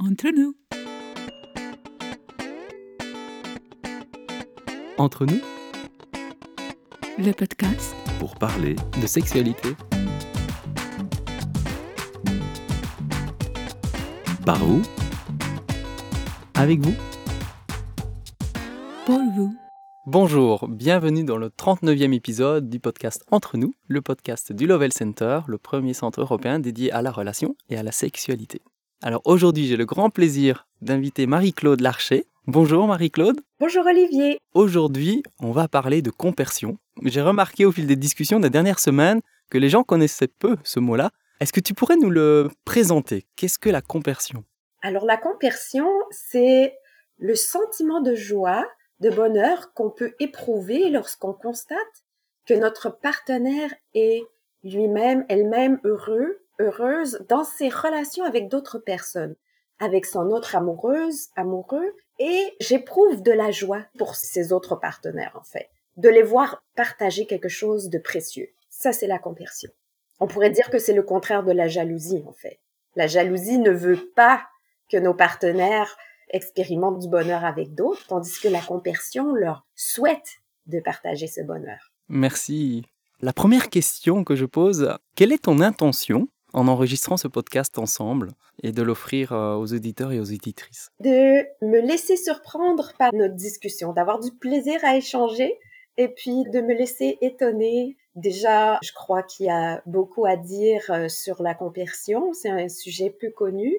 Entre nous. Entre nous, Le podcast pour parler de sexualité. Par vous Avec vous pour vous. Bonjour, bienvenue dans le 39e épisode du podcast Entre nous, le podcast du Lovell Center, le premier centre européen dédié à la relation et à la sexualité. Alors aujourd'hui, j'ai le grand plaisir d'inviter Marie-Claude Larcher. Bonjour Marie-Claude. Bonjour Olivier. Aujourd'hui, on va parler de compersion. J'ai remarqué au fil des discussions des dernières semaines que les gens connaissaient peu ce mot-là. Est-ce que tu pourrais nous le présenter? Qu'est-ce que la compersion Alors la compersion, c'est le sentiment de joie, de bonheur qu'on peut éprouver lorsqu'on constate que notre partenaire est lui-même, elle-même heureux, heureuse dans ses relations avec d'autres personnes, avec son autre amoureuse, amoureux, et j'éprouve de la joie pour ces autres partenaires, en fait, de les voir partager quelque chose de précieux. Ça, c'est la compersion. On pourrait dire que c'est le contraire de la jalousie, en fait. La jalousie ne veut pas que nos partenaires expérimentent du bonheur avec d'autres, tandis que la compersion leur souhaite de partager ce bonheur. Merci. La première question que je pose, quelle est ton intention en enregistrant ce podcast ensemble et de l'offrir euh, aux auditeurs et aux auditrices De me laisser surprendre par notre discussion, d'avoir du plaisir à échanger et puis de me laisser étonner. Déjà, je crois qu'il y a beaucoup à dire euh, sur la compersion. C'est un sujet peu connu.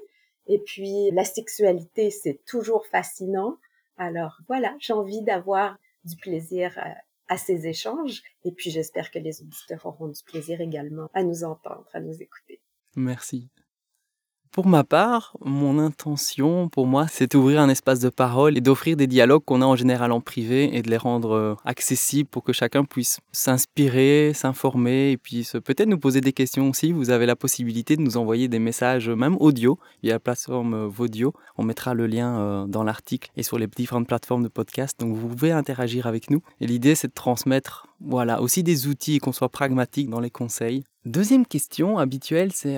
Et puis, la sexualité, c'est toujours fascinant. Alors voilà, j'ai envie d'avoir du plaisir euh, à ces échanges. Et puis, j'espère que les auditeurs auront du plaisir également à nous entendre, à nous écouter. Merci. Pour ma part, mon intention, pour moi, c'est d'ouvrir un espace de parole et d'offrir des dialogues qu'on a en général en privé et de les rendre euh, accessibles pour que chacun puisse s'inspirer, s'informer et puis peut-être nous poser des questions aussi. Vous avez la possibilité de nous envoyer des messages, même audio, via la plateforme euh, Vodio. On mettra le lien euh, dans l'article et sur les différentes plateformes de podcast. Donc vous pouvez interagir avec nous. Et l'idée, c'est de transmettre voilà, aussi des outils et qu'on soit pragmatique dans les conseils. Deuxième question habituelle, c'est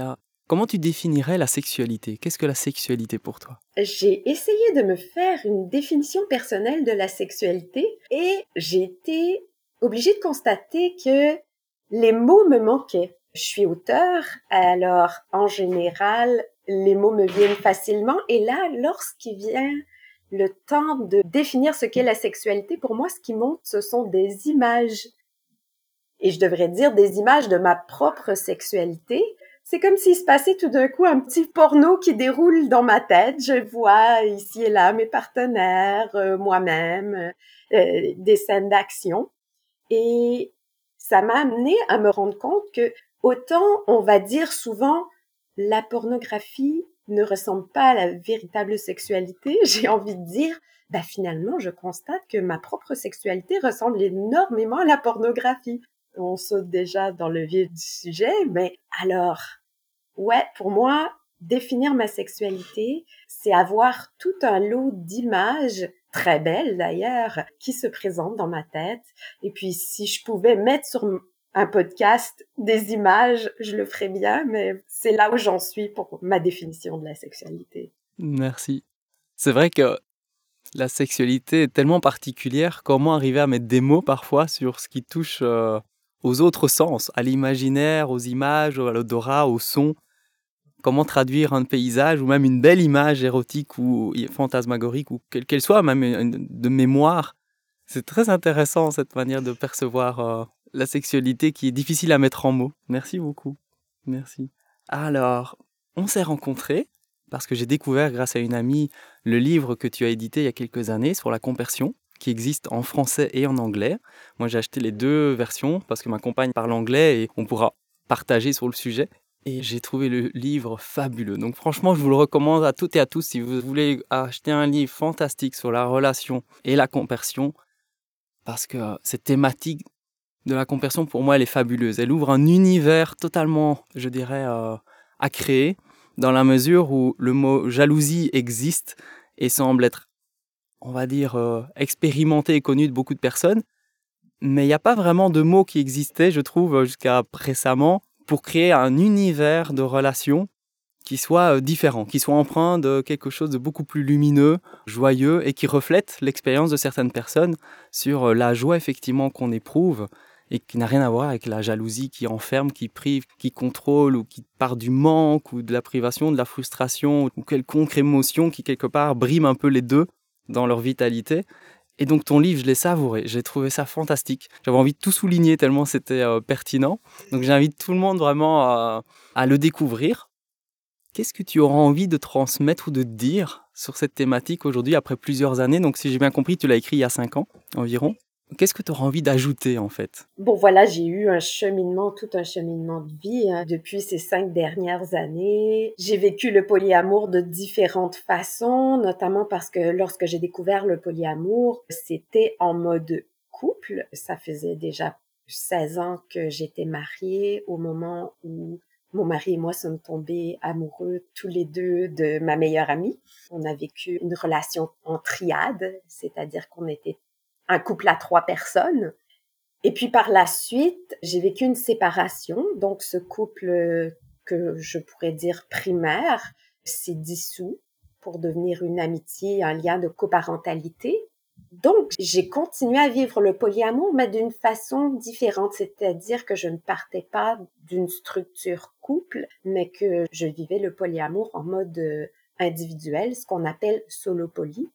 Comment tu définirais la sexualité? Qu'est-ce que la sexualité pour toi? J'ai essayé de me faire une définition personnelle de la sexualité et j'ai été obligée de constater que les mots me manquaient. Je suis auteur, alors en général, les mots me viennent facilement et là, lorsqu'il vient le temps de définir ce qu'est la sexualité, pour moi, ce qui monte, ce sont des images. Et je devrais dire des images de ma propre sexualité, c'est comme s'il se passait tout d'un coup un petit porno qui déroule dans ma tête. Je vois ici et là mes partenaires, euh, moi-même, euh, des scènes d'action. Et ça m'a amené à me rendre compte que autant on va dire souvent la pornographie ne ressemble pas à la véritable sexualité, j'ai envie de dire, bah finalement, je constate que ma propre sexualité ressemble énormément à la pornographie on saute déjà dans le vif du sujet, mais alors, ouais, pour moi, définir ma sexualité, c'est avoir tout un lot d'images très belles d'ailleurs qui se présentent dans ma tête. Et puis si je pouvais mettre sur un podcast des images, je le ferais bien, mais c'est là où j'en suis pour ma définition de la sexualité. Merci. C'est vrai que la sexualité est tellement particulière. Comment arriver à mettre des mots parfois sur ce qui touche euh, aux autres sens, à l'imaginaire, aux images, à l'odorat, au son. Comment traduire un paysage ou même une belle image érotique ou fantasmagorique ou quelle qu'elle soit, même de mémoire. C'est très intéressant cette manière de percevoir euh, la sexualité qui est difficile à mettre en mots. Merci beaucoup. Merci. Alors, on s'est rencontrés parce que j'ai découvert grâce à une amie le livre que tu as édité il y a quelques années sur la compersion qui existe en français et en anglais. Moi, j'ai acheté les deux versions parce que ma compagne parle anglais et on pourra partager sur le sujet. Et j'ai trouvé le livre fabuleux. Donc franchement, je vous le recommande à toutes et à tous si vous voulez acheter un livre fantastique sur la relation et la compersion. Parce que cette thématique de la compersion, pour moi, elle est fabuleuse. Elle ouvre un univers totalement, je dirais, euh, à créer, dans la mesure où le mot jalousie existe et semble être on va dire, euh, expérimenté et connu de beaucoup de personnes. Mais il n'y a pas vraiment de mots qui existaient, je trouve, jusqu'à récemment, pour créer un univers de relations qui soit euh, différent, qui soit empreint de quelque chose de beaucoup plus lumineux, joyeux et qui reflète l'expérience de certaines personnes sur euh, la joie effectivement qu'on éprouve et qui n'a rien à voir avec la jalousie qui enferme, qui prive, qui contrôle ou qui part du manque ou de la privation, de la frustration ou quelconque émotion qui quelque part brime un peu les deux dans leur vitalité. Et donc ton livre, je l'ai savouré, j'ai trouvé ça fantastique. J'avais envie de tout souligner tellement c'était euh, pertinent. Donc j'invite tout le monde vraiment à, à le découvrir. Qu'est-ce que tu auras envie de transmettre ou de dire sur cette thématique aujourd'hui après plusieurs années? Donc si j'ai bien compris, tu l'as écrit il y a cinq ans environ. Qu'est-ce que tu auras envie d'ajouter en fait? Bon voilà, j'ai eu un cheminement, tout un cheminement de vie hein, depuis ces cinq dernières années. J'ai vécu le polyamour de différentes façons, notamment parce que lorsque j'ai découvert le polyamour, c'était en mode couple. Ça faisait déjà 16 ans que j'étais mariée au moment où mon mari et moi sommes tombés amoureux tous les deux de ma meilleure amie. On a vécu une relation en triade, c'est-à-dire qu'on était un couple à trois personnes. Et puis par la suite, j'ai vécu une séparation. Donc ce couple que je pourrais dire primaire s'est dissous pour devenir une amitié, un lien de coparentalité. Donc, j'ai continué à vivre le polyamour, mais d'une façon différente, c'est-à-dire que je ne partais pas d'une structure couple, mais que je vivais le polyamour en mode euh, individuel, ce qu'on appelle solo poly.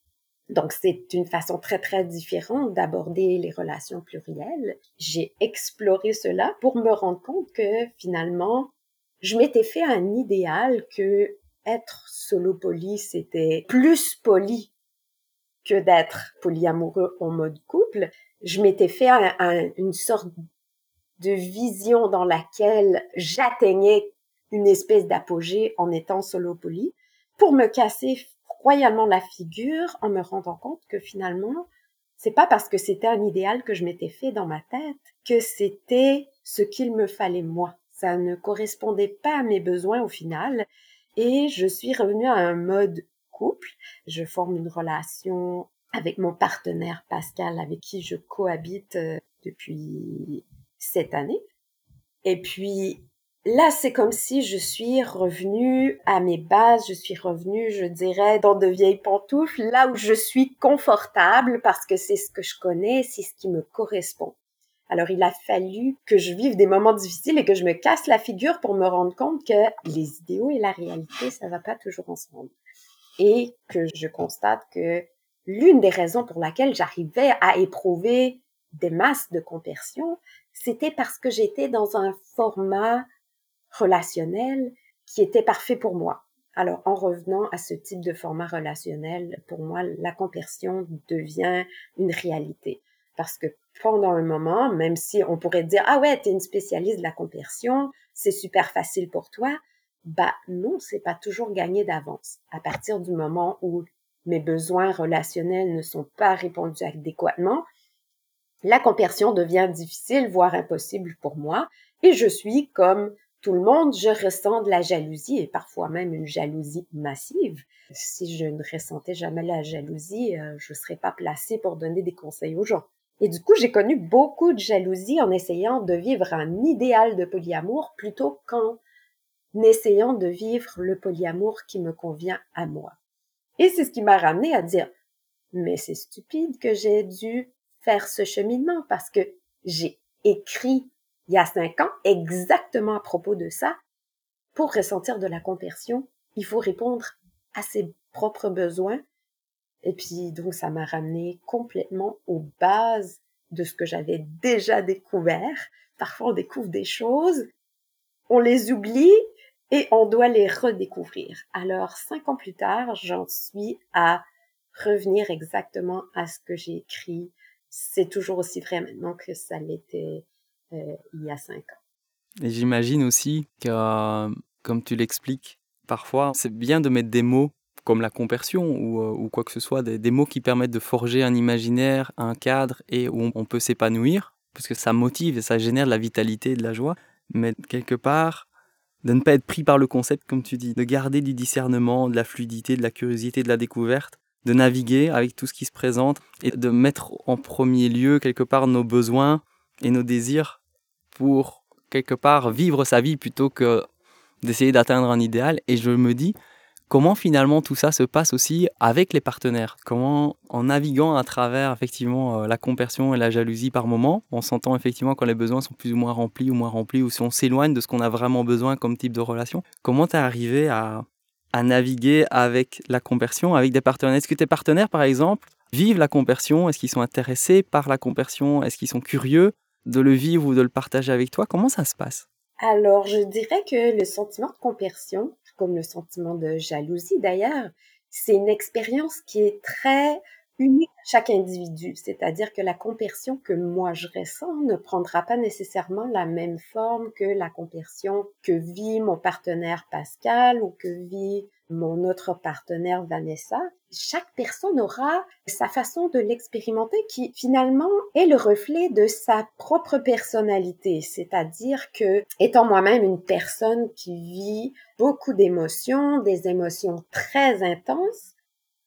Donc, c'est une façon très, très différente d'aborder les relations plurielles. J'ai exploré cela pour me rendre compte que finalement, je m'étais fait un idéal que être solo poly, c'était plus poli que d'être polyamoureux en mode couple. Je m'étais fait une sorte de vision dans laquelle j'atteignais une espèce d'apogée en étant solo poly pour me casser royalement la figure en me rendant compte que finalement, c'est pas parce que c'était un idéal que je m'étais fait dans ma tête que c'était ce qu'il me fallait moi. Ça ne correspondait pas à mes besoins au final et je suis revenue à un mode couple. Je forme une relation avec mon partenaire Pascal avec qui je cohabite euh, depuis cette année. Et puis Là, c'est comme si je suis revenue à mes bases, je suis revenue, je dirais, dans de vieilles pantoufles, là où je suis confortable parce que c'est ce que je connais, c'est ce qui me correspond. Alors, il a fallu que je vive des moments difficiles et que je me casse la figure pour me rendre compte que les idéaux et la réalité, ça va pas toujours ensemble. Et que je constate que l'une des raisons pour laquelle j'arrivais à éprouver des masses de compersion, c'était parce que j'étais dans un format relationnel qui était parfait pour moi. Alors, en revenant à ce type de format relationnel, pour moi, la conversion devient une réalité. Parce que pendant un moment, même si on pourrait dire, ah ouais, t'es une spécialiste de la conversion, c'est super facile pour toi, bah non, c'est pas toujours gagné d'avance. À partir du moment où mes besoins relationnels ne sont pas répondus adéquatement, la conversion devient difficile, voire impossible pour moi, et je suis comme tout le monde, je ressens de la jalousie et parfois même une jalousie massive. Si je ne ressentais jamais la jalousie, euh, je ne serais pas placée pour donner des conseils aux gens. Et du coup, j'ai connu beaucoup de jalousie en essayant de vivre un idéal de polyamour plutôt qu'en essayant de vivre le polyamour qui me convient à moi. Et c'est ce qui m'a ramené à dire, mais c'est stupide que j'ai dû faire ce cheminement parce que j'ai écrit il y a cinq ans, exactement à propos de ça. Pour ressentir de la conversion, il faut répondre à ses propres besoins. Et puis, donc, ça m'a ramené complètement aux bases de ce que j'avais déjà découvert. Parfois, on découvre des choses, on les oublie et on doit les redécouvrir. Alors, cinq ans plus tard, j'en suis à revenir exactement à ce que j'ai écrit. C'est toujours aussi vrai maintenant que ça l'était il y a cinq ans. Et j'imagine aussi que, comme tu l'expliques, parfois c'est bien de mettre des mots comme la compersion ou, euh, quoi que ce soit, des, mots qui permettent de forger un imaginaire, un cadre et où on, peut s'épanouir, parce que ça motive et ça génère de la vitalité et de la joie, mais quelque part, de ne pas être pris par le concept, comme tu dis, de garder du discernement, de la fluidité, de la curiosité, de la découverte, de naviguer avec tout ce qui se présente et de mettre en premier lieu quelque part nos besoins et nos désirs pour quelque part vivre sa vie plutôt que d'essayer d'atteindre un idéal. Et je me dis, comment finalement tout ça se passe aussi avec les partenaires? Comment, en naviguant à travers effectivement euh, la compersion et la jalousie par moment, on s'entend effectivement quand les besoins sont plus ou moins remplis ou moins remplis, ou si on s'éloigne de ce qu'on a vraiment besoin comme type de relation, comment tu es arrivé à, à naviguer avec la compersion, avec des partenaires? Est-ce que tes partenaires, par exemple, vivent la compersion? Est-ce qu'ils sont intéressés par la compersion? Est-ce qu'ils sont curieux? De le vivre ou de le partager avec toi Comment ça se passe? Alors, je dirais que le sentiment de compersion, comme le sentiment de jalousie d'ailleurs, c'est une expérience qui est très unique à chaque individu. C'est-à-dire que la compersion que moi je ressens ne prendra pas nécessairement la même forme que la compersion que vit mon partenaire Pascal ou que vit mon autre partenaire Vanessa. Chaque personne aura sa façon de l'expérimenter qui finalement est le reflet de sa propre personnalité. C'est-à-dire que, étant moi-même une personne qui vit beaucoup d'émotions, des émotions très intenses,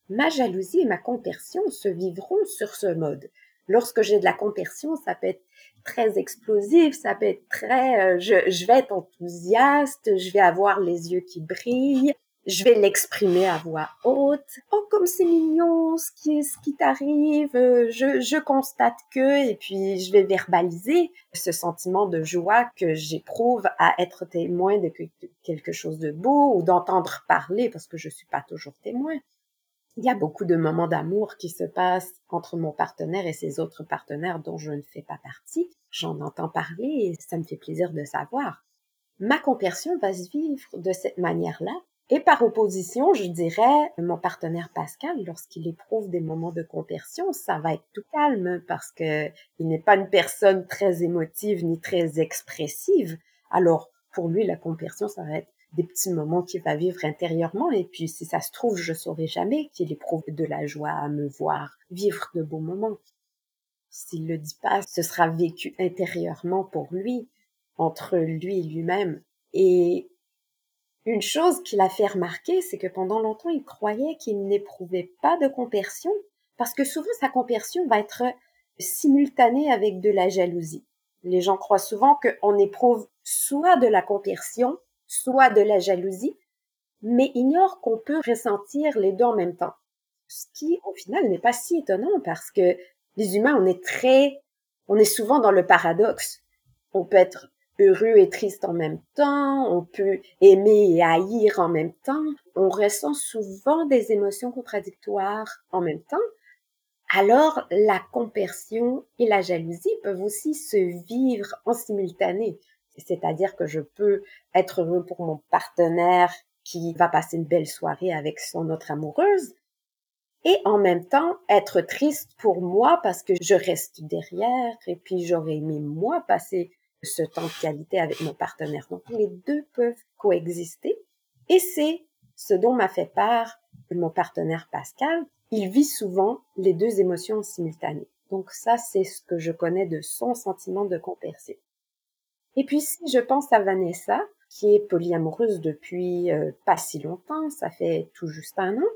ma jalousie et ma compersion se vivront sur ce mode. Lorsque j'ai de la compersion, ça peut être très explosif, ça peut être très, euh, je, je vais être enthousiaste, je vais avoir les yeux qui brillent, je vais l'exprimer à voix haute. Oh, comme c'est mignon, ce qui, ce qui t'arrive, euh, je, je constate que, et puis je vais verbaliser ce sentiment de joie que j'éprouve à être témoin de quelque chose de beau ou d'entendre parler, parce que je suis pas toujours témoin. Il y a beaucoup de moments d'amour qui se passent entre mon partenaire et ses autres partenaires dont je ne fais pas partie. J'en entends parler et ça me fait plaisir de savoir. Ma compersion va se vivre de cette manière-là et par opposition, je dirais, mon partenaire Pascal, lorsqu'il éprouve des moments de compersion, ça va être tout calme parce que il n'est pas une personne très émotive ni très expressive. Alors, pour lui, la compersion, ça va être des petits moments qu'il va vivre intérieurement. Et puis, si ça se trouve, je saurai jamais qu'il éprouve de la joie à me voir vivre de beaux moments. S'il le dit pas, ce sera vécu intérieurement pour lui, entre lui et lui-même. Et une chose qu'il a fait remarquer, c'est que pendant longtemps, il croyait qu'il n'éprouvait pas de compersion, parce que souvent sa compersion va être simultanée avec de la jalousie. Les gens croient souvent qu'on éprouve soit de la compersion, soit de la jalousie, mais ignorent qu'on peut ressentir les deux en même temps. Ce qui, au final, n'est pas si étonnant parce que les humains, on est très, on est souvent dans le paradoxe. On peut être heureux et triste en même temps, on peut aimer et haïr en même temps, on ressent souvent des émotions contradictoires en même temps, alors la compersion et la jalousie peuvent aussi se vivre en simultané. C'est-à-dire que je peux être heureux pour mon partenaire qui va passer une belle soirée avec son autre amoureuse, et en même temps être triste pour moi parce que je reste derrière et puis j'aurais aimé moi passer ce temps de qualité avec mon partenaire. Donc les deux peuvent coexister et c'est ce dont m'a fait part mon partenaire Pascal. Il vit souvent les deux émotions simultanées. Donc ça, c'est ce que je connais de son sentiment de compersion. Et puis si je pense à Vanessa, qui est polyamoureuse depuis euh, pas si longtemps, ça fait tout juste un an,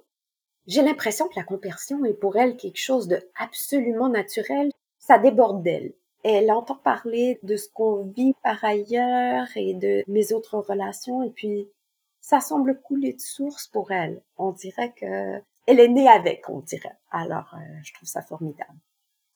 j'ai l'impression que la compersion est pour elle quelque chose de absolument naturel. Ça déborde d'elle elle entend parler de ce qu'on vit par ailleurs et de mes autres relations et puis ça semble couler de source pour elle. On dirait que elle est née avec, on dirait. Alors, euh, je trouve ça formidable.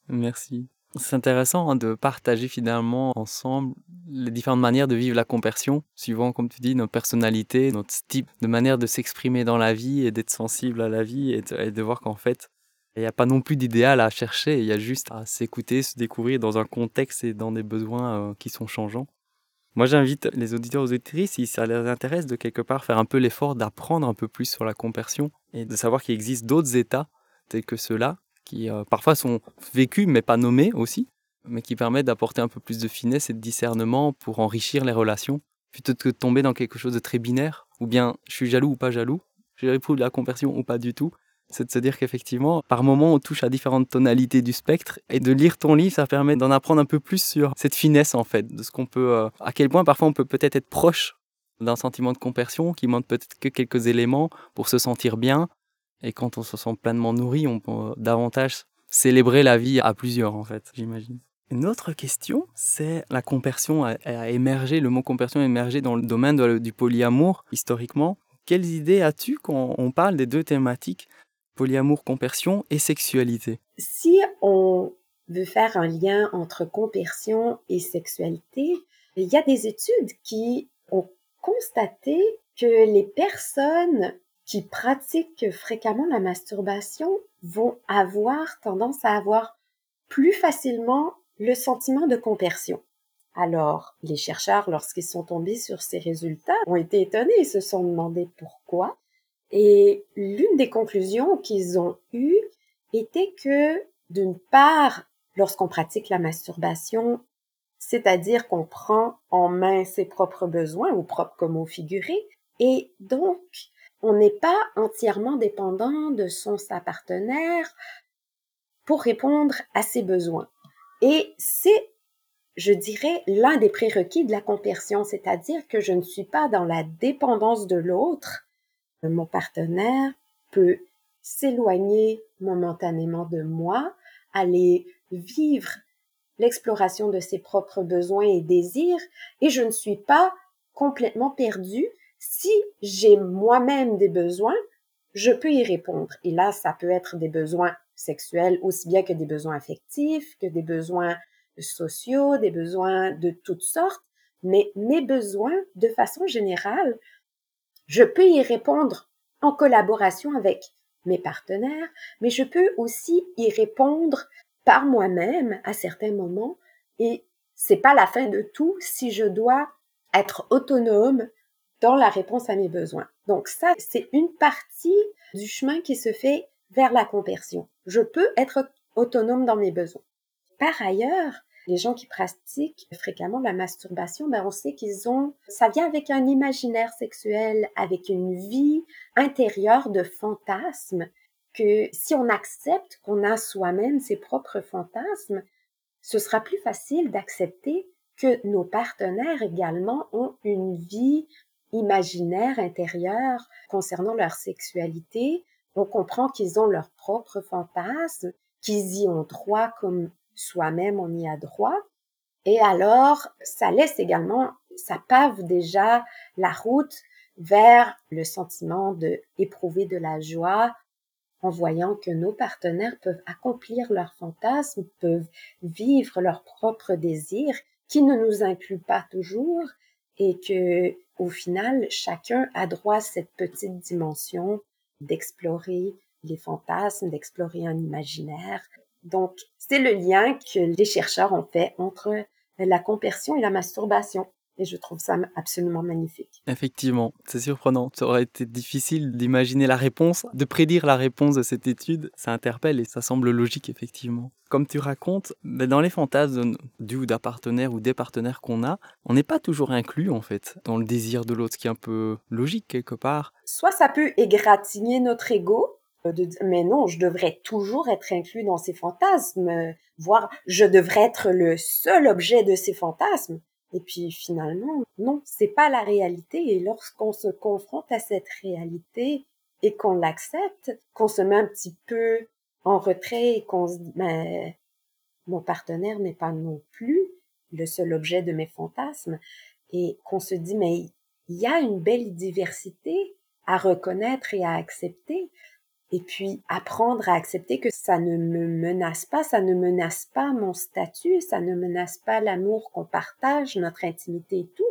Merci. C'est intéressant hein, de partager finalement ensemble les différentes manières de vivre la compersion, suivant, comme tu dis, nos personnalités, notre type de manière de s'exprimer dans la vie et d'être sensible à la vie et de voir qu'en fait, il n'y a pas non plus d'idéal à chercher, il y a juste à s'écouter, se découvrir dans un contexte et dans des besoins euh, qui sont changeants. Moi, j'invite les auditeurs aux auditrices, si ça les intéresse, de quelque part faire un peu l'effort d'apprendre un peu plus sur la compersion et de savoir qu'il existe d'autres états tels que ceux-là, qui euh, parfois sont vécus mais pas nommés aussi, mais qui permettent d'apporter un peu plus de finesse et de discernement pour enrichir les relations, plutôt que de tomber dans quelque chose de très binaire, ou bien je suis jaloux ou pas jaloux, j'ai de la compersion ou pas du tout, c'est de se dire qu'effectivement, par moment, on touche à différentes tonalités du spectre. Et de lire ton livre, ça permet d'en apprendre un peu plus sur cette finesse, en fait, de ce qu'on peut, euh, à quel point parfois on peut peut-être être proche d'un sentiment de compersion qui manque peut-être que quelques éléments pour se sentir bien. Et quand on se sent pleinement nourri, on peut davantage célébrer la vie à plusieurs, en fait, j'imagine. Une autre question, c'est la compersion a, émergé, le mot compersion a émergé dans le domaine du polyamour historiquement. Quelles idées as-tu quand on parle des deux thématiques, polyamour, compersion et sexualité Si on veut faire un lien entre compersion et sexualité, il y a des études qui ont constaté que les personnes qui pratiquent fréquemment la masturbation vont avoir tendance à avoir plus facilement le sentiment de compersion. Alors, les chercheurs, lorsqu'ils sont tombés sur ces résultats, ont été étonnés et se sont demandé pourquoi. Et l'une des conclusions qu'ils ont eues était que, d'une part, lorsqu'on pratique la masturbation, c'est-à-dire qu'on prend en main ses propres besoins, ou propres comme au figuré, et donc, on n'est pas entièrement dépendant de son sa partenaire pour répondre à ses besoins. Et c'est, je dirais, l'un des prérequis de la compersion, c'est-à-dire que je ne suis pas dans la dépendance de l'autre. Mon partenaire peut s'éloigner momentanément de moi, aller vivre l'exploration de ses propres besoins et désirs, et je ne suis pas complètement perdue. Si j'ai moi-même des besoins, je peux y répondre. Et là, ça peut être des besoins sexuels aussi bien que des besoins affectifs, que des besoins sociaux, des besoins de toutes sortes. Mais mes besoins, de façon générale, je peux y répondre en collaboration avec mes partenaires, mais je peux aussi y répondre par moi-même à certains moments et c'est pas la fin de tout si je dois être autonome dans la réponse à mes besoins. Donc ça, c'est une partie du chemin qui se fait vers la conversion. Je peux être autonome dans mes besoins. Par ailleurs, les gens qui pratiquent fréquemment la masturbation, ben on sait qu'ils ont, ça vient avec un imaginaire sexuel, avec une vie intérieure de fantasmes, que si on accepte qu'on a soi-même ses propres fantasmes, ce sera plus facile d'accepter que nos partenaires également ont une vie imaginaire intérieure concernant leur sexualité, on comprend qu'ils ont leurs propres fantasmes, qu'ils y ont droit comme soi-même on y a droit. Et alors, ça laisse également, ça pave déjà la route vers le sentiment de éprouver de la joie en voyant que nos partenaires peuvent accomplir leurs fantasmes, peuvent vivre leurs propres désirs qui ne nous incluent pas toujours et que au final chacun a droit à cette petite dimension d'explorer les fantasmes, d'explorer un imaginaire. Donc, c'est le lien que les chercheurs ont fait entre la compersion et la masturbation. Et je trouve ça absolument magnifique. Effectivement, c'est surprenant. Ça aurait été difficile d'imaginer la réponse, de prédire la réponse de cette étude. Ça interpelle et ça semble logique, effectivement. Comme tu racontes, ben, dans les fantasmes du ou d'un partenaire ou des partenaires qu'on a, on n'est pas toujours inclus, en fait, dans le désir de l'autre, ce qui est un peu logique quelque part. Soit ça peut égratigner notre ego, euh, mais non, je devrais toujours être inclus dans ces fantasmes, voire je devrais être le seul objet de ces fantasmes. Et puis finalement, non, c'est pas la réalité. Et lorsqu'on se confronte à cette réalité et qu'on l'accepte, qu'on se met un petit peu en retrait et qu'on se dit, mais mon partenaire n'est pas non plus le seul objet de mes fantasmes, et qu'on se dit, mais il y a une belle diversité à reconnaître et à accepter et puis apprendre à accepter que ça ne me menace pas, ça ne menace pas mon statut, ça ne menace pas l'amour qu'on partage, notre intimité et tout.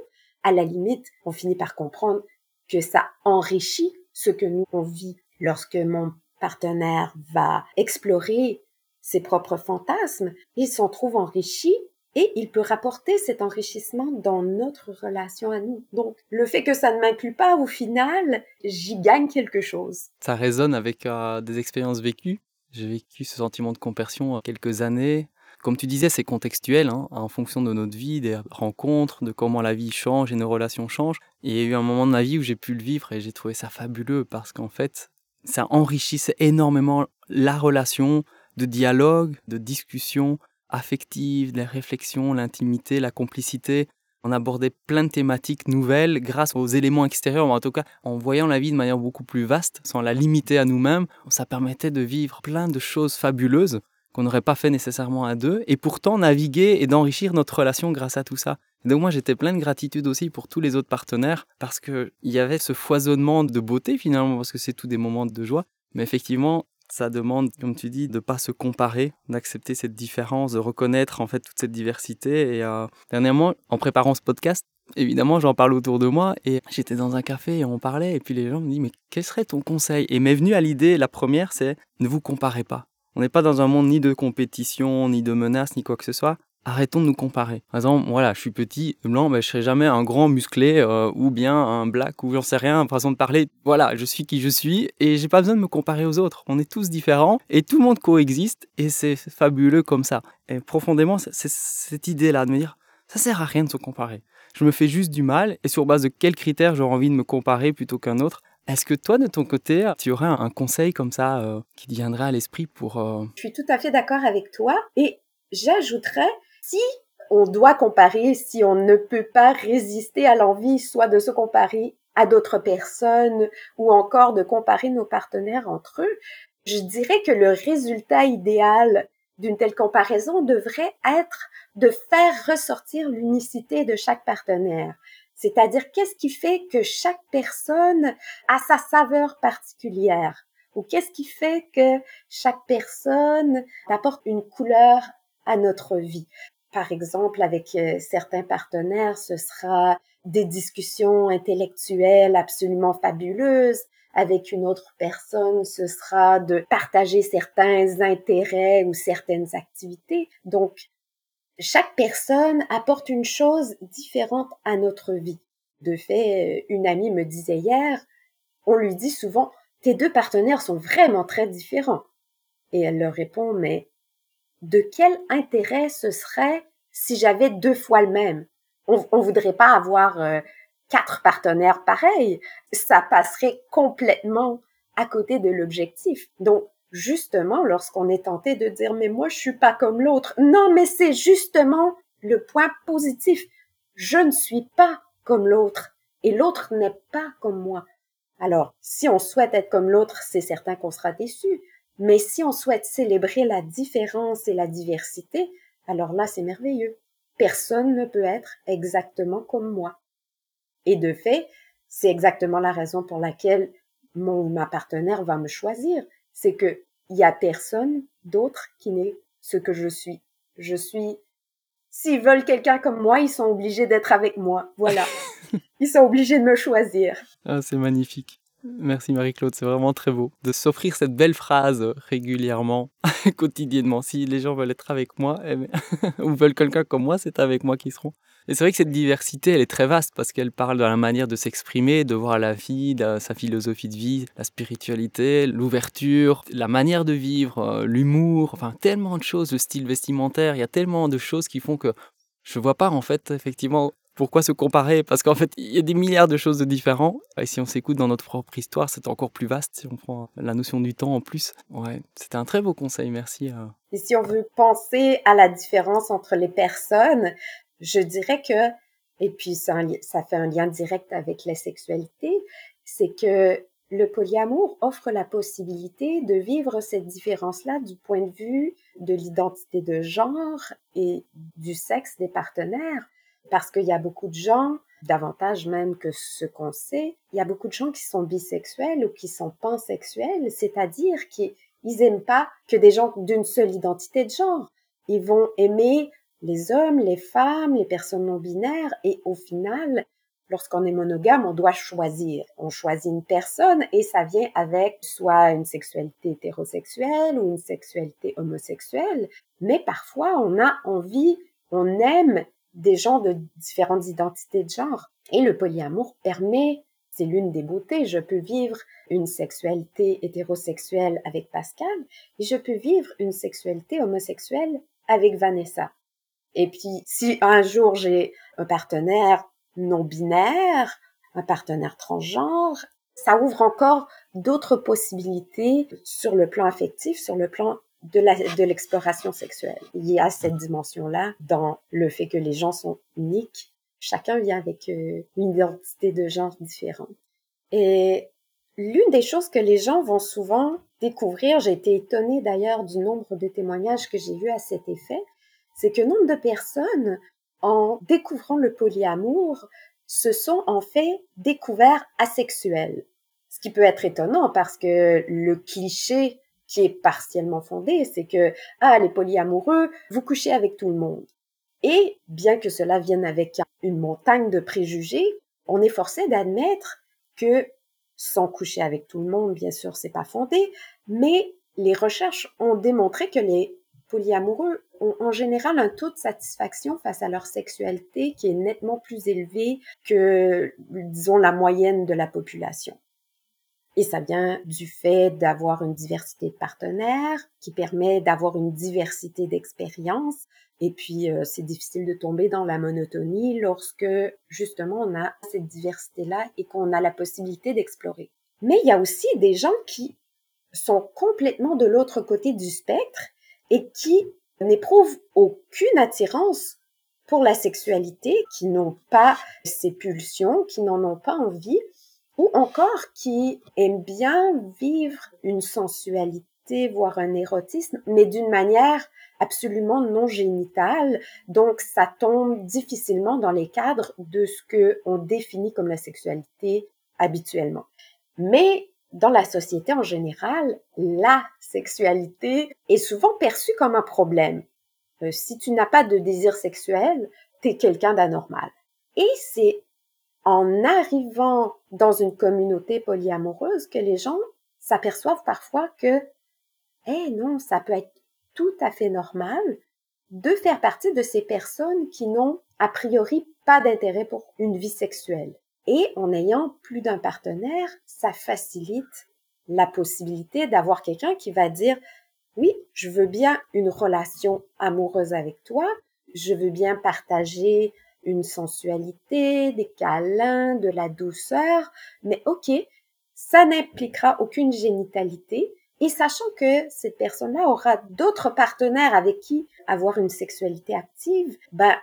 À la limite, on finit par comprendre que ça enrichit ce que nous on vit lorsque mon partenaire va explorer ses propres fantasmes, il s'en trouve enrichi et il peut rapporter cet enrichissement dans notre relation à nous. Donc, le fait que ça ne m'inclut pas, au final, j'y gagne quelque chose. Ça résonne avec euh, des expériences vécues. J'ai vécu ce sentiment de compersion quelques années. Comme tu disais, c'est contextuel, hein, en fonction de notre vie, des rencontres, de comment la vie change et nos relations changent. Et il y a eu un moment de ma vie où j'ai pu le vivre et j'ai trouvé ça fabuleux parce qu'en fait, ça enrichissait énormément la relation de dialogue, de discussion, affective, les réflexions, l'intimité, la complicité. On abordait plein de thématiques nouvelles grâce aux éléments extérieurs, en tout cas en voyant la vie de manière beaucoup plus vaste, sans la limiter à nous-mêmes. Ça permettait de vivre plein de choses fabuleuses qu'on n'aurait pas fait nécessairement à deux, et pourtant naviguer et d'enrichir notre relation grâce à tout ça. donc moi j'étais plein de gratitude aussi pour tous les autres partenaires, parce qu'il y avait ce foisonnement de beauté finalement, parce que c'est tout des moments de joie, mais effectivement ça demande, comme tu dis, de pas se comparer, d'accepter cette différence, de reconnaître en fait toute cette diversité. Et euh, dernièrement, en préparant ce podcast, évidemment, j'en parle autour de moi et j'étais dans un café et on parlait et puis les gens me disent mais quel serait ton conseil? Et m'est venu à l'idée, la première, c'est ne vous comparez pas. On n'est pas dans un monde ni de compétition, ni de menaces, ni quoi que ce soit arrêtons de nous comparer. Par exemple, voilà, je suis petit, blanc, mais je serai jamais un grand musclé euh, ou bien un black ou j'en sais rien, façon de parler. Voilà, je suis qui je suis et j'ai pas besoin de me comparer aux autres. On est tous différents et tout le monde coexiste et c'est fabuleux comme ça. Et profondément, c'est cette idée-là de me dire, ça sert à rien de se comparer. Je me fais juste du mal et sur base de quels critères j'aurais envie de me comparer plutôt qu'un autre? Est-ce que toi, de ton côté, tu aurais un conseil comme ça euh, qui te viendrait à l'esprit pour... Euh, je suis tout à fait d'accord avec toi et j'ajouterais si on doit comparer, si on ne peut pas résister à l'envie soit de se comparer à d'autres personnes ou encore de comparer nos partenaires entre eux, je dirais que le résultat idéal d'une telle comparaison devrait être de faire ressortir l'unicité de chaque partenaire. C'est-à-dire qu'est-ce qui fait que chaque personne a sa saveur particulière? Ou qu'est-ce qui fait que chaque personne apporte une couleur à notre vie? Par exemple, avec euh, certains partenaires, ce sera des discussions intellectuelles absolument fabuleuses. Avec une autre personne, ce sera de partager certains intérêts ou certaines activités. Donc, chaque personne apporte une chose différente à notre vie. De fait, une amie me disait hier, on lui dit souvent, tes deux partenaires sont vraiment très différents. Et elle leur répond, mais de quel intérêt ce serait si j'avais deux fois le même? On, ne voudrait pas avoir euh, quatre partenaires pareils. Ça passerait complètement à côté de l'objectif. Donc, justement, lorsqu'on est tenté de dire, mais moi, je suis pas comme l'autre. Non, mais c'est justement le point positif. Je ne suis pas comme l'autre et l'autre n'est pas comme moi. Alors, si on souhaite être comme l'autre, c'est certain qu'on sera déçu. Mais si on souhaite célébrer la différence et la diversité, alors là, c'est merveilleux. Personne ne peut être exactement comme moi. Et de fait, c'est exactement la raison pour laquelle mon ou ma partenaire va me choisir. C'est que il y a personne d'autre qui n'est ce que je suis. Je suis, s'ils veulent quelqu'un comme moi, ils sont obligés d'être avec moi. Voilà. ils sont obligés de me choisir. Ah, c'est magnifique. Merci Marie-Claude, c'est vraiment très beau de s'offrir cette belle phrase régulièrement, quotidiennement. Si les gens veulent être avec moi, eh ou veulent quelqu'un comme moi, c'est avec moi qu'ils seront. Et c'est vrai que cette diversité, elle est très vaste parce qu'elle parle de la manière de s'exprimer, de voir la vie, de sa philosophie de vie, la spiritualité, l'ouverture, la manière de vivre, euh, l'humour, enfin tellement de choses, le style vestimentaire, il y a tellement de choses qui font que je vois pas en fait effectivement pourquoi se comparer? Parce qu'en fait, il y a des milliards de choses de différents. Et si on s'écoute dans notre propre histoire, c'est encore plus vaste si on prend la notion du temps en plus. Ouais, c'était un très beau conseil, merci. Euh. Et si on veut penser à la différence entre les personnes, je dirais que, et puis ça, ça fait un lien direct avec la sexualité, c'est que le polyamour offre la possibilité de vivre cette différence-là du point de vue de l'identité de genre et du sexe des partenaires parce qu'il y a beaucoup de gens, davantage même que ce qu'on sait, il y a beaucoup de gens qui sont bisexuels ou qui sont pansexuels, c'est-à-dire qu'ils n'aiment pas que des gens d'une seule identité de genre. Ils vont aimer les hommes, les femmes, les personnes non binaires et au final, lorsqu'on est monogame, on doit choisir. On choisit une personne et ça vient avec soit une sexualité hétérosexuelle ou une sexualité homosexuelle. Mais parfois, on a envie, on aime des gens de différentes identités de genre. Et le polyamour permet, c'est l'une des beautés, je peux vivre une sexualité hétérosexuelle avec Pascal et je peux vivre une sexualité homosexuelle avec Vanessa. Et puis, si un jour j'ai un partenaire non binaire, un partenaire transgenre, ça ouvre encore d'autres possibilités sur le plan affectif, sur le plan de l'exploration sexuelle. Il y a cette dimension-là dans le fait que les gens sont uniques. Chacun vient avec euh, une identité de genre différente. Et l'une des choses que les gens vont souvent découvrir, j'ai été étonnée d'ailleurs du nombre de témoignages que j'ai vus à cet effet, c'est que nombre de personnes, en découvrant le polyamour, se sont en fait découverts asexuels. Ce qui peut être étonnant parce que le cliché qui est partiellement fondé, c'est que, ah, les polyamoureux, vous couchez avec tout le monde. Et bien que cela vienne avec une montagne de préjugés, on est forcé d'admettre que sans coucher avec tout le monde, bien sûr, c'est pas fondé, mais les recherches ont démontré que les polyamoureux ont en général un taux de satisfaction face à leur sexualité qui est nettement plus élevé que, disons, la moyenne de la population. Et ça vient du fait d'avoir une diversité de partenaires qui permet d'avoir une diversité d'expériences. Et puis, euh, c'est difficile de tomber dans la monotonie lorsque, justement, on a cette diversité-là et qu'on a la possibilité d'explorer. Mais il y a aussi des gens qui sont complètement de l'autre côté du spectre et qui n'éprouvent aucune attirance pour la sexualité, qui n'ont pas ces pulsions, qui n'en ont pas envie, ou encore qui aiment bien vivre une sensualité, voire un érotisme, mais d'une manière absolument non génitale, donc ça tombe difficilement dans les cadres de ce que on définit comme la sexualité habituellement. Mais dans la société en général, la sexualité est souvent perçue comme un problème. Euh, si tu n'as pas de désir sexuel, t'es quelqu'un d'anormal. Et c'est en arrivant dans une communauté polyamoureuse que les gens s'aperçoivent parfois que, eh non, ça peut être tout à fait normal de faire partie de ces personnes qui n'ont a priori pas d'intérêt pour une vie sexuelle. Et en ayant plus d'un partenaire, ça facilite la possibilité d'avoir quelqu'un qui va dire oui, je veux bien une relation amoureuse avec toi, je veux bien partager une sensualité, des câlins, de la douceur, mais ok, ça n'impliquera aucune génitalité. Et sachant que cette personne-là aura d'autres partenaires avec qui avoir une sexualité active, ben,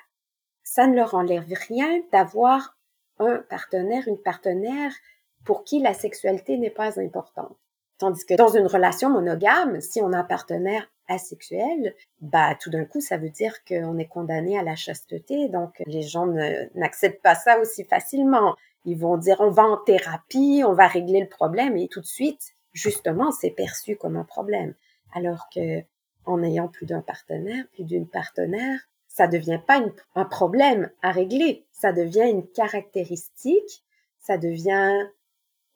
ça ne leur enlève rien d'avoir un partenaire, une partenaire pour qui la sexualité n'est pas importante. Tandis que dans une relation monogame, si on a un partenaire asexuel, bah tout d'un coup ça veut dire qu'on est condamné à la chasteté, donc les gens n'acceptent pas ça aussi facilement. Ils vont dire on va en thérapie, on va régler le problème et tout de suite, justement, c'est perçu comme un problème. Alors que en ayant plus d'un partenaire, plus d'une partenaire, ça devient pas un problème à régler, ça devient une caractéristique, ça devient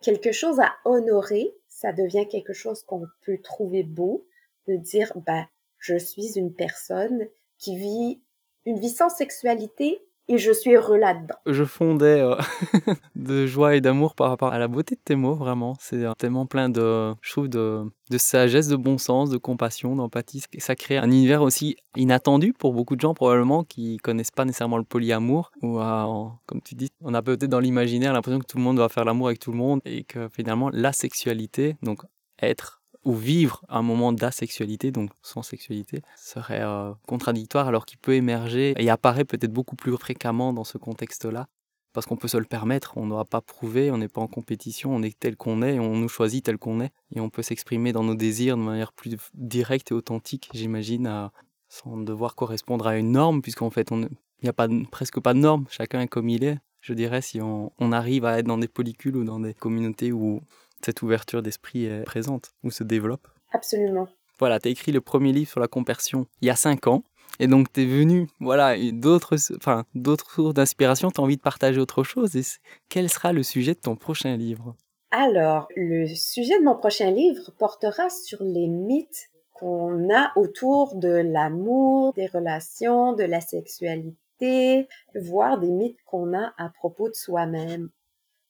quelque chose à honorer, ça devient quelque chose qu'on peut trouver beau, de dire, bah, je suis une personne qui vit une vie sans sexualité et je suis heureux là-dedans. Je fondais euh, de joie et d'amour par rapport à la beauté de tes mots, vraiment. C'est tellement plein de, je trouve, de, de, sagesse, de bon sens, de compassion, d'empathie. Ça crée un univers aussi inattendu pour beaucoup de gens, probablement, qui connaissent pas nécessairement le polyamour. Ou, euh, comme tu dis, on a peut-être dans l'imaginaire l'impression que tout le monde doit faire l'amour avec tout le monde et que finalement, la sexualité, donc être ou vivre un moment d'asexualité, donc sans sexualité, serait euh, contradictoire alors qu'il peut émerger et apparaît peut-être beaucoup plus fréquemment dans ce contexte-là. Parce qu'on peut se le permettre, on n'aura pas prouvé, on n'est pas en compétition, on est tel qu'on est, on nous choisit tel qu'on est, et on peut s'exprimer dans nos désirs de manière plus directe et authentique, j'imagine, sans devoir correspondre à une norme, puisqu'en fait, il n'y a presque pas de norme, chacun est comme il est. Je dirais, si on, on arrive à être dans des polycules ou dans des communautés où cette ouverture d'esprit est présente ou se développe. Absolument. Voilà, tu as écrit le premier livre sur la conversion il y a cinq ans. Et donc, tu es venu, voilà, d'autres enfin, sources d'inspiration, tu as envie de partager autre chose. Et quel sera le sujet de ton prochain livre? Alors, le sujet de mon prochain livre portera sur les mythes qu'on a autour de l'amour, des relations, de la sexualité, voire des mythes qu'on a à propos de soi-même.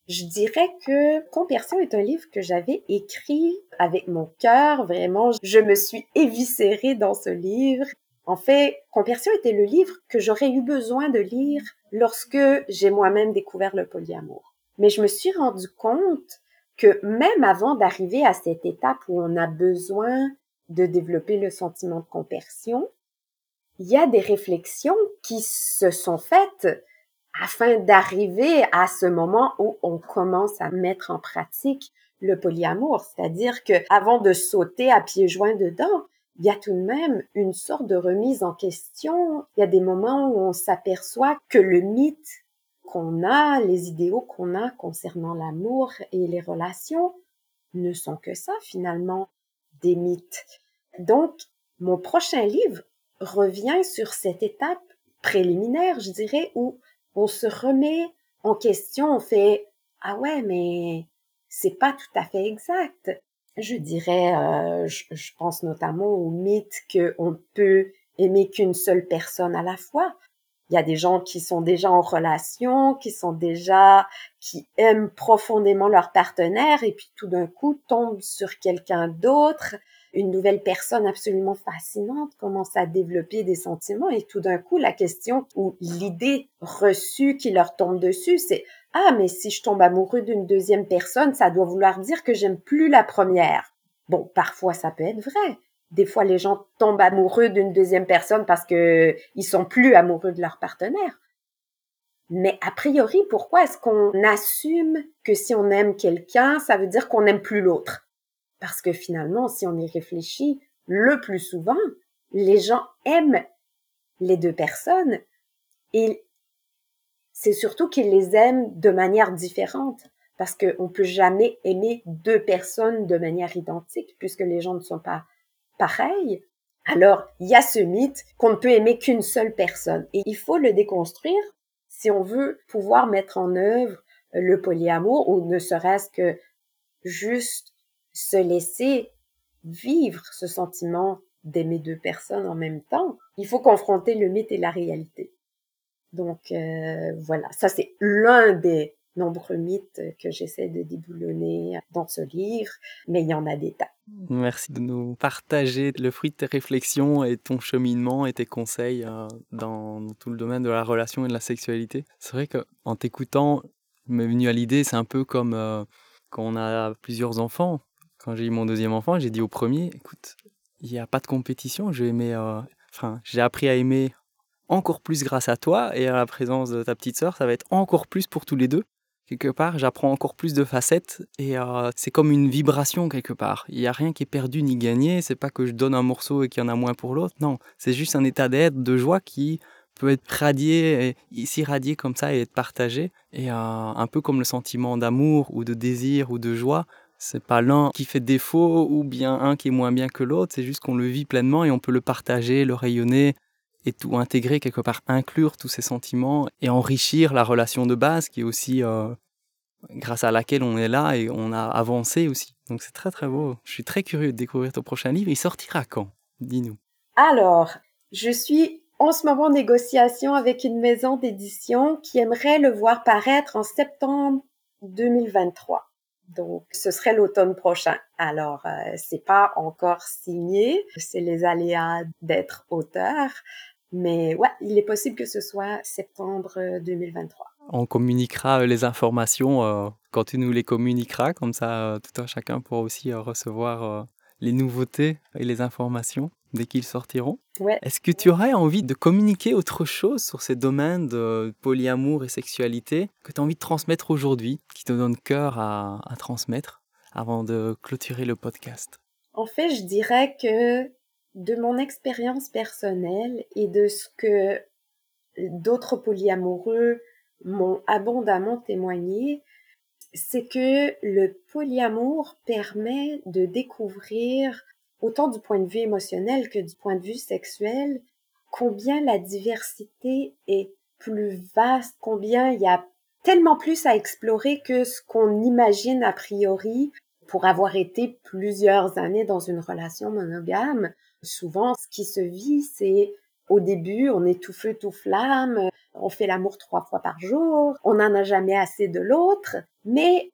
Je dirais que Conversion est un livre que j'avais écrit avec mon cœur, vraiment. Je me suis éviscérée dans ce livre. En fait, Conversion était le livre que j'aurais eu besoin de lire lorsque j'ai moi-même découvert le polyamour. Mais je me suis rendu compte que même avant d'arriver à cette étape où on a besoin de développer le sentiment de conversion, il y a des réflexions qui se sont faites afin d'arriver à ce moment où on commence à mettre en pratique le polyamour, c'est-à-dire que avant de sauter à pieds joints dedans, il y a tout de même une sorte de remise en question. Il y a des moments où on s'aperçoit que le mythe qu'on a, les idéaux qu'on a concernant l'amour et les relations ne sont que ça finalement, des mythes. Donc, mon prochain livre revient sur cette étape préliminaire, je dirais, où on se remet en question, on fait ah ouais, mais c'est pas tout à fait exact. Je dirais, euh, je, je, pense notamment au mythe qu'on peut aimer qu'une seule personne à la fois. Il y a des gens qui sont déjà en relation, qui sont déjà, qui aiment profondément leur partenaire et puis tout d'un coup tombent sur quelqu'un d'autre une nouvelle personne absolument fascinante commence à développer des sentiments et tout d'un coup, la question ou l'idée reçue qui leur tombe dessus, c'est ah, mais si je tombe amoureux d'une deuxième personne, ça doit vouloir dire que j'aime plus la première. Bon, parfois ça peut être vrai. Des fois, les gens tombent amoureux d'une deuxième personne parce que ils sont plus amoureux de leur partenaire. Mais a priori, pourquoi est-ce qu'on assume que si on aime quelqu'un, ça veut dire qu'on n'aime plus l'autre? Parce que finalement, si on y réfléchit, le plus souvent, les gens aiment les deux personnes et c'est surtout qu'ils les aiment de manière différente parce qu'on peut jamais aimer deux personnes de manière identique puisque les gens ne sont pas pareils. Alors, il y a ce mythe qu'on ne peut aimer qu'une seule personne et il faut le déconstruire si on veut pouvoir mettre en œuvre le polyamour ou ne serait-ce que juste se laisser vivre ce sentiment d'aimer deux personnes en même temps, il faut confronter le mythe et la réalité. Donc euh, voilà, ça c'est l'un des nombreux mythes que j'essaie de déboulonner dans ce livre, mais il y en a des tas. Merci de nous partager le fruit de tes réflexions et ton cheminement et tes conseils euh, dans tout le domaine de la relation et de la sexualité. C'est vrai qu'en t'écoutant, m'est venu à l'idée, c'est un peu comme euh, quand on a plusieurs enfants quand j'ai eu mon deuxième enfant, j'ai dit au premier, écoute, il n'y a pas de compétition, j'ai euh, j'ai appris à aimer encore plus grâce à toi et à la présence de ta petite sœur, ça va être encore plus pour tous les deux. Quelque part, j'apprends encore plus de facettes et euh, c'est comme une vibration quelque part. Il n'y a rien qui est perdu ni gagné. C'est pas que je donne un morceau et qu'il y en a moins pour l'autre. Non, c'est juste un état d'être, de joie qui peut être radié, s'irradier comme ça et être partagé. Et euh, un peu comme le sentiment d'amour ou de désir ou de joie, c'est pas l'un qui fait défaut ou bien un qui est moins bien que l'autre, c'est juste qu'on le vit pleinement et on peut le partager, le rayonner et tout intégrer quelque part, inclure tous ces sentiments et enrichir la relation de base qui est aussi euh, grâce à laquelle on est là et on a avancé aussi. Donc c'est très très beau. Je suis très curieux de découvrir ton prochain livre. Il sortira quand? Dis-nous. Alors, je suis en ce moment en négociation avec une maison d'édition qui aimerait le voir paraître en septembre 2023. Donc, ce serait l'automne prochain. Alors, euh, c'est pas encore signé, c'est les aléas d'être auteur, mais ouais, il est possible que ce soit septembre 2023. On communiquera euh, les informations euh, quand tu nous les communiqueras, comme ça tout un chacun pourra aussi recevoir les nouveautés et les informations dès qu'ils sortiront. Ouais. Est-ce que tu aurais envie de communiquer autre chose sur ces domaines de polyamour et sexualité que tu as envie de transmettre aujourd'hui, qui te donne cœur à, à transmettre avant de clôturer le podcast? En fait, je dirais que de mon expérience personnelle et de ce que d'autres polyamoureux m'ont abondamment témoigné, c'est que le polyamour permet de découvrir autant du point de vue émotionnel que du point de vue sexuel, combien la diversité est plus vaste, combien il y a tellement plus à explorer que ce qu'on imagine a priori pour avoir été plusieurs années dans une relation monogame. Souvent, ce qui se vit, c'est au début, on est tout feu, tout flamme, on fait l'amour trois fois par jour, on n'en a jamais assez de l'autre, mais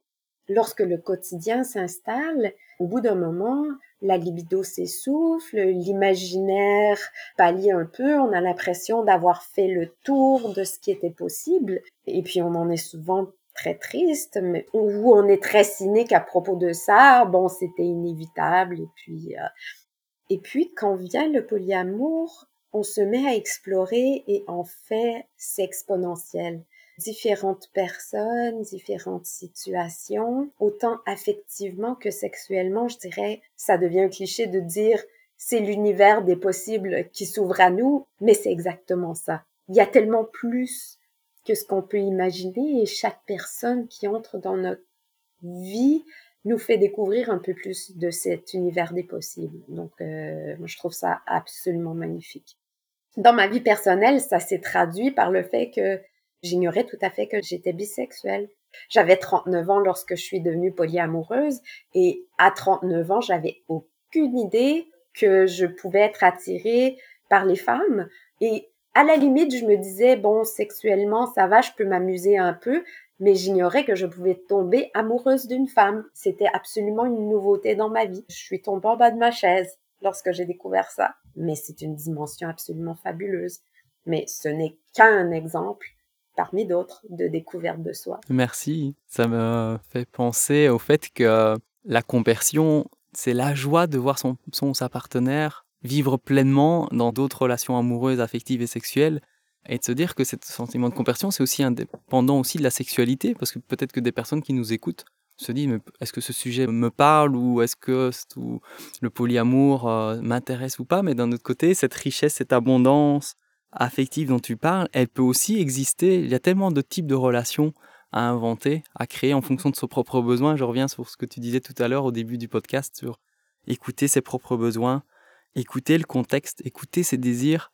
lorsque le quotidien s'installe, au bout d'un moment, la libido s'essouffle, l'imaginaire pâlit un peu, on a l'impression d'avoir fait le tour de ce qui était possible, et puis on en est souvent très triste, mais ou on est très cynique à propos de ça, bon, c'était inévitable, et puis, euh, et puis quand vient le polyamour, on se met à explorer et en fait, c'est exponentiel. Différentes personnes, différentes situations, autant affectivement que sexuellement, je dirais, ça devient un cliché de dire c'est l'univers des possibles qui s'ouvre à nous, mais c'est exactement ça. Il y a tellement plus que ce qu'on peut imaginer et chaque personne qui entre dans notre vie nous fait découvrir un peu plus de cet univers des possibles. Donc, euh, moi, je trouve ça absolument magnifique. Dans ma vie personnelle, ça s'est traduit par le fait que j'ignorais tout à fait que j'étais bisexuelle. J'avais 39 ans lorsque je suis devenue polyamoureuse et à 39 ans, j'avais aucune idée que je pouvais être attirée par les femmes et à la limite, je me disais, bon, sexuellement, ça va, je peux m'amuser un peu, mais j'ignorais que je pouvais tomber amoureuse d'une femme. C'était absolument une nouveauté dans ma vie. Je suis tombée en bas de ma chaise lorsque j'ai découvert ça. Mais c'est une dimension absolument fabuleuse. Mais ce n'est qu'un exemple parmi d'autres de découverte de soi. Merci. Ça me fait penser au fait que la conversion, c'est la joie de voir son, son sa partenaire vivre pleinement dans d'autres relations amoureuses, affectives et sexuelles et de se dire que ce sentiment de compersion, c'est aussi indépendant aussi de la sexualité, parce que peut-être que des personnes qui nous écoutent se disent, est-ce que ce sujet me parle ou est-ce que le polyamour euh, m'intéresse ou pas? Mais d'un autre côté, cette richesse, cette abondance affective dont tu parles, elle peut aussi exister. Il y a tellement de types de relations à inventer, à créer en fonction de ses propres besoins. Je reviens sur ce que tu disais tout à l'heure au début du podcast sur écouter ses propres besoins, écouter le contexte, écouter ses désirs,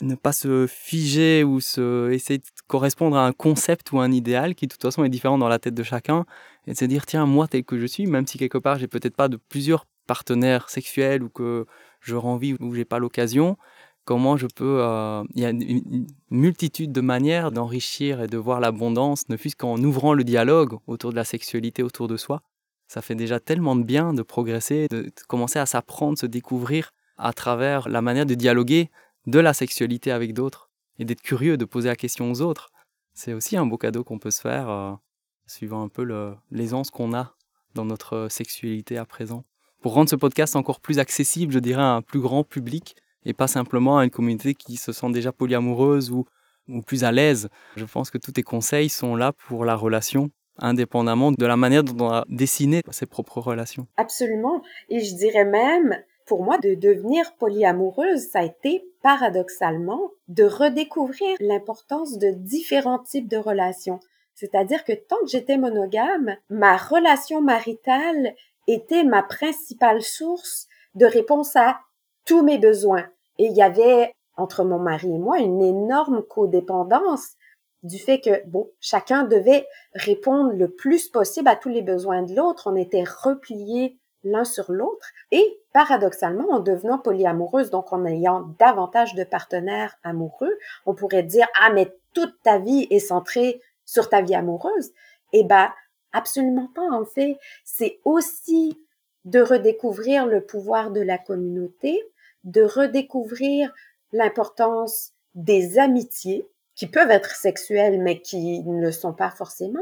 ne pas se figer ou se essayer de correspondre à un concept ou un idéal qui de toute façon est différent dans la tête de chacun et de se dire tiens moi tel que je suis même si quelque part j'ai peut-être pas de plusieurs partenaires sexuels ou que je envie ou j'ai pas l'occasion comment je peux euh, il y a une, multitude de manières d'enrichir et de voir l'abondance ne fût-ce qu'en ouvrant le dialogue autour de la sexualité autour de soi ça fait déjà tellement de bien de progresser de commencer à s'apprendre se découvrir à travers la manière de dialoguer de la sexualité avec d'autres et d'être curieux, de poser la question aux autres. C'est aussi un beau cadeau qu'on peut se faire, euh, suivant un peu l'aisance qu'on a dans notre sexualité à présent. Pour rendre ce podcast encore plus accessible, je dirais, à un plus grand public et pas simplement à une communauté qui se sent déjà polyamoureuse ou, plus à l'aise. Je pense que tous tes conseils sont là pour la relation indépendamment de la manière dont on a dessiné ses propres relations. Absolument. Et je dirais même, pour moi, de devenir polyamoureuse, ça a été paradoxalement de redécouvrir l'importance de différents types de relations. C'est-à-dire que tant que j'étais monogame, ma relation maritale était ma principale source de réponse à tous mes besoins. Et il y avait entre mon mari et moi une énorme codépendance du fait que, bon, chacun devait répondre le plus possible à tous les besoins de l'autre. On était repliés l'un sur l'autre et paradoxalement en devenant polyamoureuse, donc en ayant davantage de partenaires amoureux, on pourrait dire ah mais toute ta vie est centrée sur ta vie amoureuse. Eh ben absolument pas en fait, c'est aussi de redécouvrir le pouvoir de la communauté, de redécouvrir l'importance des amitiés qui peuvent être sexuelles mais qui ne le sont pas forcément,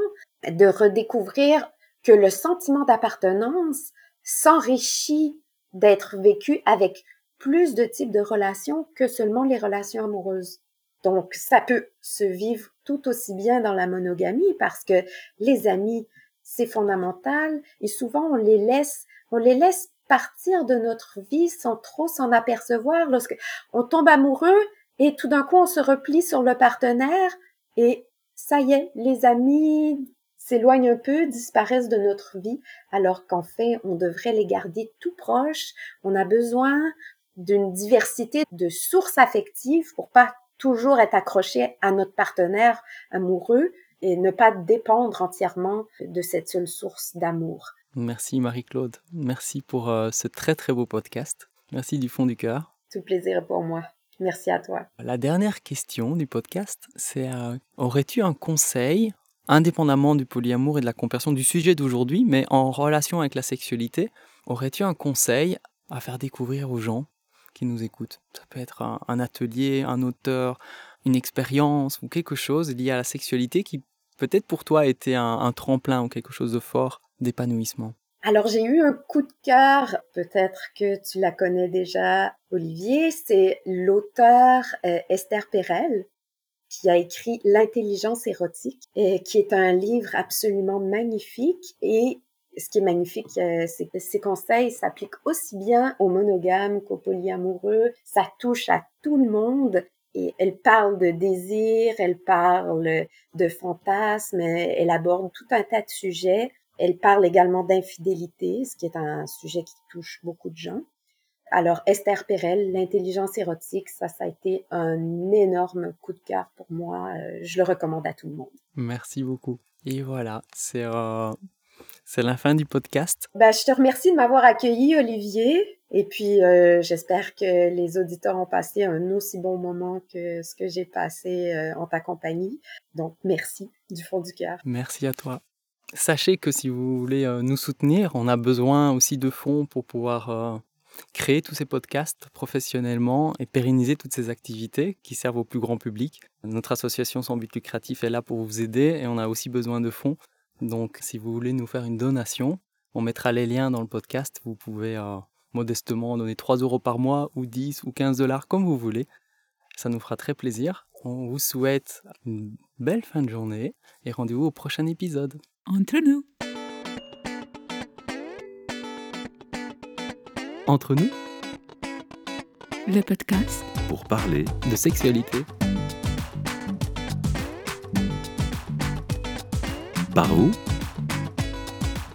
de redécouvrir que le sentiment d'appartenance s'enrichit d'être vécu avec plus de types de relations que seulement les relations amoureuses. Donc, ça peut se vivre tout aussi bien dans la monogamie parce que les amis, c'est fondamental et souvent on les laisse, on les laisse partir de notre vie sans trop s'en apercevoir lorsque on tombe amoureux et tout d'un coup on se replie sur le partenaire et ça y est, les amis s'éloignent un peu, disparaissent de notre vie, alors qu'en fait, on devrait les garder tout proches. On a besoin d'une diversité de sources affectives pour pas toujours être accroché à notre partenaire amoureux et ne pas dépendre entièrement de cette seule source d'amour. Merci Marie-Claude. Merci pour euh, ce très très beau podcast. Merci du fond du cœur. Tout plaisir pour moi. Merci à toi. La dernière question du podcast, c'est euh, aurais-tu un conseil indépendamment du polyamour et de la conversion du sujet d'aujourd'hui, mais en relation avec la sexualité, aurais-tu un conseil à faire découvrir aux gens qui nous écoutent? Ça peut être un, atelier, un auteur, une expérience ou quelque chose lié à la sexualité qui peut-être pour toi a été un, un tremplin ou quelque chose de fort d'épanouissement? Alors j'ai eu un coup de cœur, peut-être que tu la connais déjà, Olivier, c'est l'auteur euh, Esther Perel qui a écrit L'intelligence érotique, et qui est un livre absolument magnifique et ce qui est magnifique, euh, c'est que ces conseils s'appliquent aussi bien aux monogames qu'aux polyamoureux. Ça touche à tout le monde. Et elle parle de désir, elle parle de fantasmes, elle aborde tout un tas de sujets. Elle parle également d'infidélité, ce qui est un sujet qui touche beaucoup de gens. Alors, Esther Perel, l'intelligence érotique, ça, ça a été un énorme coup de cœur pour moi. Euh, je le recommande à tout le monde. Merci beaucoup. Et voilà, c'est euh, c'est la fin du podcast. Ben, je te remercie de m'avoir accueilli, Olivier. Et puis, euh, j'espère que les auditeurs ont passé un aussi bon moment que ce que j'ai passé euh, en ta compagnie. Donc, merci du fond du cœur. Merci à toi. Sachez que si vous voulez euh, nous soutenir, on a besoin aussi de fonds pour pouvoir créer tous ces podcasts professionnellement et pérenniser toutes ces activités qui servent au plus grand public. Notre association sans but lucratif est là pour vous aider et on a aussi besoin de fonds. Donc si vous voulez nous faire une donation, on mettra les liens dans le podcast. Vous pouvez modestement donner 3 euros par mois ou 10 ou 15 dollars comme vous voulez. Ça nous fera très plaisir. On vous souhaite une belle fin de journée et rendez-vous au prochain épisode. Entre nous. Entre nous, Le podcast Pour parler de sexualité. par vous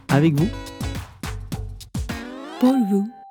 Avec vous. pour vous.